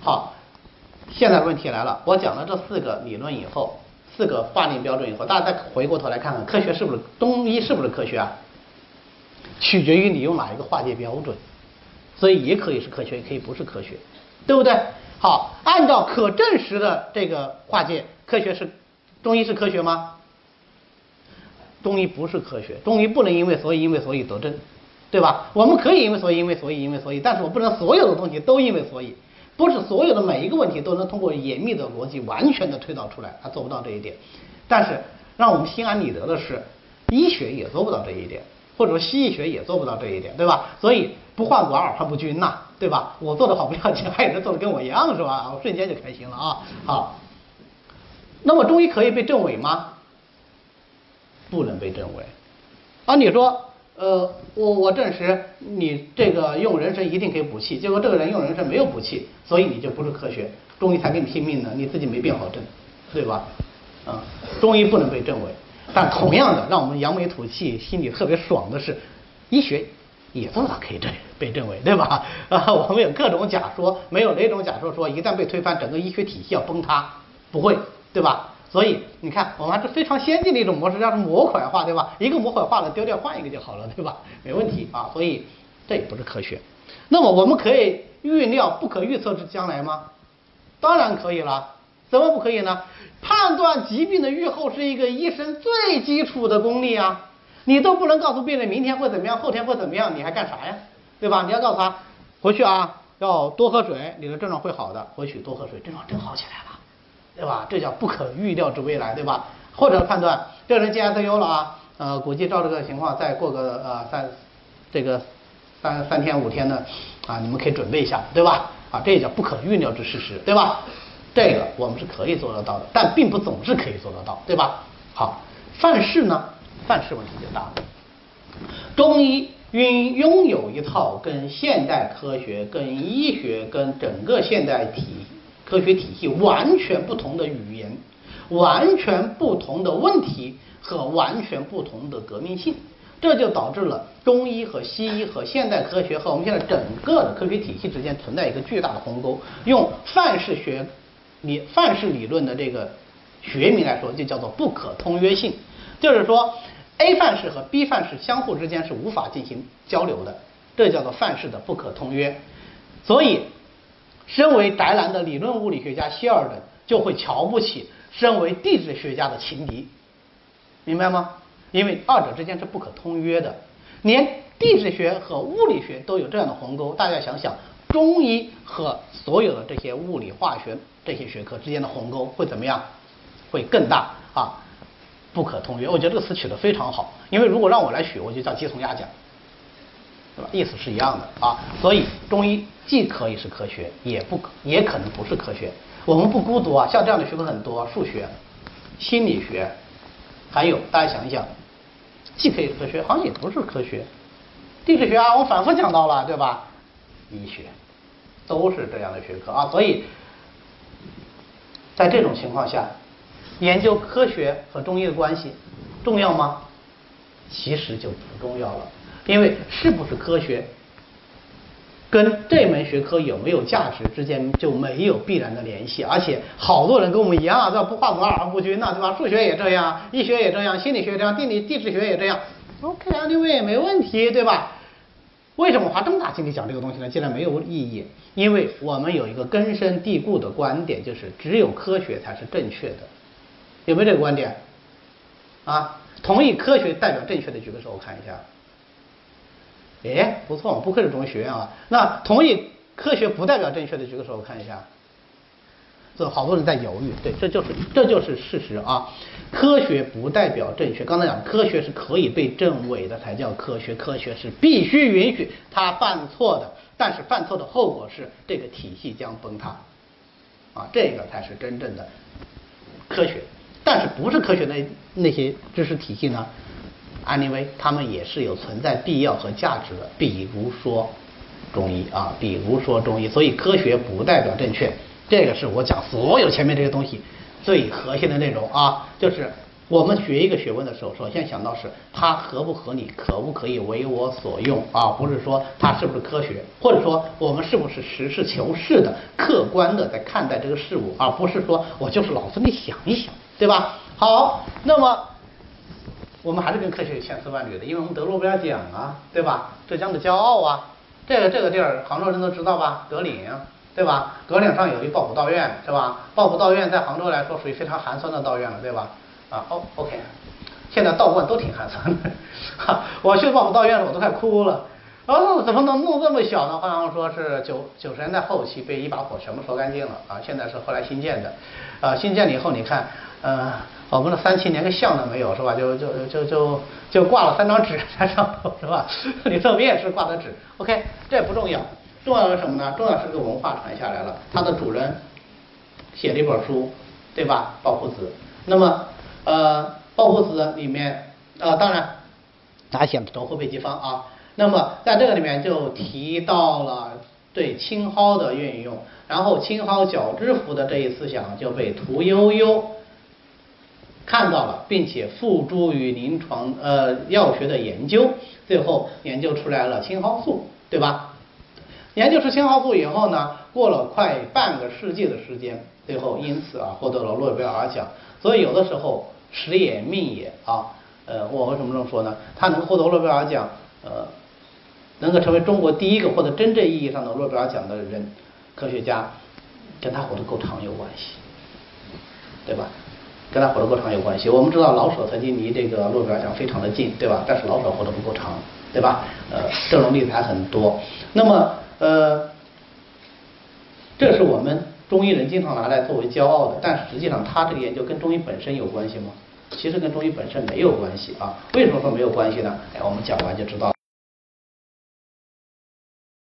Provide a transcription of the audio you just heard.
好，现在问题来了，我讲了这四个理论以后，四个划定标准以后，大家再回过头来看看，科学是不是中医是不是科学啊？取决于你用哪一个划界标准，所以也可以是科学，也可以不是科学，对不对？好，按照可证实的这个划界，科学是中医是科学吗？中医不是科学，中医不能因为所以因为所以得证，对吧？我们可以因为所以因为所以因为所以，但是我不能所有的东西都因为所以，不是所有的每一个问题都能通过严密的逻辑完全的推导出来，他做不到这一点。但是让我们心安理得的是，医学也做不到这一点，或者说西医学也做不到这一点，对吧？所以不患寡而患不均呐，对吧？我做的好不要紧，还有人做的跟我一样是吧？我瞬间就开心了啊！好，那么中医可以被证伪吗？不能被证伪。啊，你说，呃，我我证实你这个用人参一定可以补气，结果这个人用人参没有补气，所以你就不是科学，中医才给你拼命呢，你自己没病好证，对吧？啊，中医不能被证伪。但同样的，让我们扬眉吐气、心里特别爽的是，医学也做到可以证被证伪，对吧？啊，我们有各种假说，没有哪种假说说一旦被推翻，整个医学体系要崩塌，不会，对吧？所以你看，我们还是非常先进的一种模式，叫做模块化，对吧？一个模块化了，丢掉换一个就好了，对吧？没问题啊。所以这也不是科学。那么我们可以预料不可预测之将来吗？当然可以了。怎么不可以呢？判断疾病的预后是一个医生最基础的功力啊！你都不能告诉病人明天会怎么样，后天会怎么样，你还干啥呀？对吧？你要告诉他回去啊，要多喝水，你的症状会好的。回去多喝水，症状真好起来了。对吧？这叫不可预料之未来，对吧？或者判断这人进 ICU 了啊，呃，估计照这个情况再过个呃三这个三三天五天的啊，你们可以准备一下，对吧？啊，这也叫不可预料之事实，对吧？这个我们是可以做得到的，但并不总是可以做得到，对吧？好，范式呢？范式问题就大了。中医拥拥有一套跟现代科学、跟医学、跟整个现代体。科学体系完全不同的语言，完全不同的问题和完全不同的革命性，这就导致了中医和西医和现代科学和我们现在整个的科学体系之间存在一个巨大的鸿沟。用范式学理范式理论的这个学名来说，就叫做不可通约性，就是说 A 范式和 B 范式相互之间是无法进行交流的，这叫做范式的不可通约。所以。身为宅男的理论物理学家希尔顿就会瞧不起身为地质学家的情敌，明白吗？因为二者之间是不可通约的，连地质学和物理学都有这样的鸿沟。大家想想，中医和所有的这些物理、化学这些学科之间的鸿沟会怎么样？会更大啊！不可通约，我觉得这个词取得非常好。因为如果让我来取，我就叫鸡同鸭讲。意思是一样的啊，所以中医既可以是科学，也不也可能不是科学。我们不孤独啊，像这样的学科很多，数学、心理学，还有大家想一想，既可以科学，好像也不是科学。地质学啊，我反复讲到了，对吧？医学都是这样的学科啊，所以在这种情况下，研究科学和中医的关系重要吗？其实就不重要了。因为是不是科学，跟这门学科有没有价值之间就没有必然的联系，而且好多人跟我们一样啊，这不化寡而不均呐，对吧？数学也这样，医学也这样，心理学这样，地理地质学也这样，OK，Anyway 没问题，对吧？为什么花这么大精力讲这个东西呢？既然没有意义，因为我们有一个根深蒂固的观点，就是只有科学才是正确的，有没有这个观点？啊，同意科学代表正确的举个手，我看一下。哎，不错，不愧是中医学院啊。那同意科学不代表正确的举个手，我看一下。这好多人在犹豫，对，这就是这就是事实啊。科学不代表正确，刚才讲科学是可以被证伪的才叫科学，科学是必须允许他犯错的，但是犯错的后果是这个体系将崩塌，啊，这个才是真正的科学。但是不是科学的那些知识体系呢？Anyway，他们也是有存在必要和价值的，比如说中医啊，比如说中医，所以科学不代表正确，这个是我讲所有前面这些东西最核心的内容啊，就是我们学一个学问的时候，首先想到是它合不合理，可不可以为我所用啊？不是说它是不是科学，或者说我们是不是实事求是的、客观的在看待这个事物，而不是说我就是脑子里想一想，对吧？好，那么我们还是跟科学有千丝万缕的，因为我们得诺贝尔奖啊，对吧？浙江的骄傲啊，这个这个地儿杭州人都知道吧？德岭。对吧？德岭上有一抱朴道院，是吧？抱朴道院在杭州来说属于非常寒酸的道院了，对吧？啊，哦，OK，现在道观都挺寒酸的，哈，我去抱朴道院了我都快哭了。哦，怎么能弄这么小呢？好像说是九九十年代后期被一把火全部烧干净了啊，现在是后来新建的，啊，新建了以后你看，呃，我们的三清连个像都没有，是吧？就就就就就挂了三张纸在上头，是吧？你侧面是挂的纸，OK，这不重要。重要的是什么呢？重要是个文化传下来了，它的主人写了一本书，对吧？《抱朴子》。那么，呃，《抱朴子》里面，呃，当然，他写的都会背地方啊。那么，在这个里面就提到了对青蒿的运用，然后青蒿角质服的这一思想就被屠呦呦看到了，并且付诸于临床呃药学的研究，最后研究出来了青蒿素，对吧？研究出青蒿素以后呢，过了快半个世纪的时间，最后因此啊获得了诺贝尔奖。所以有的时候时也命也啊，呃，我为什么这么说呢？他能获得诺贝尔奖，呃，能够成为中国第一个获得真正意义上的诺贝尔奖的人，科学家，跟他活得够长有关系，对吧？跟他活得够长有关系。我们知道老舍曾经离这个诺贝尔奖非常的近，对吧？但是老舍活得不够长，对吧？呃，这种例子还很多。那么。呃，这是我们中医人经常拿来作为骄傲的，但实际上他这个研究跟中医本身有关系吗？其实跟中医本身没有关系啊。为什么说没有关系呢？哎，我们讲完就知道。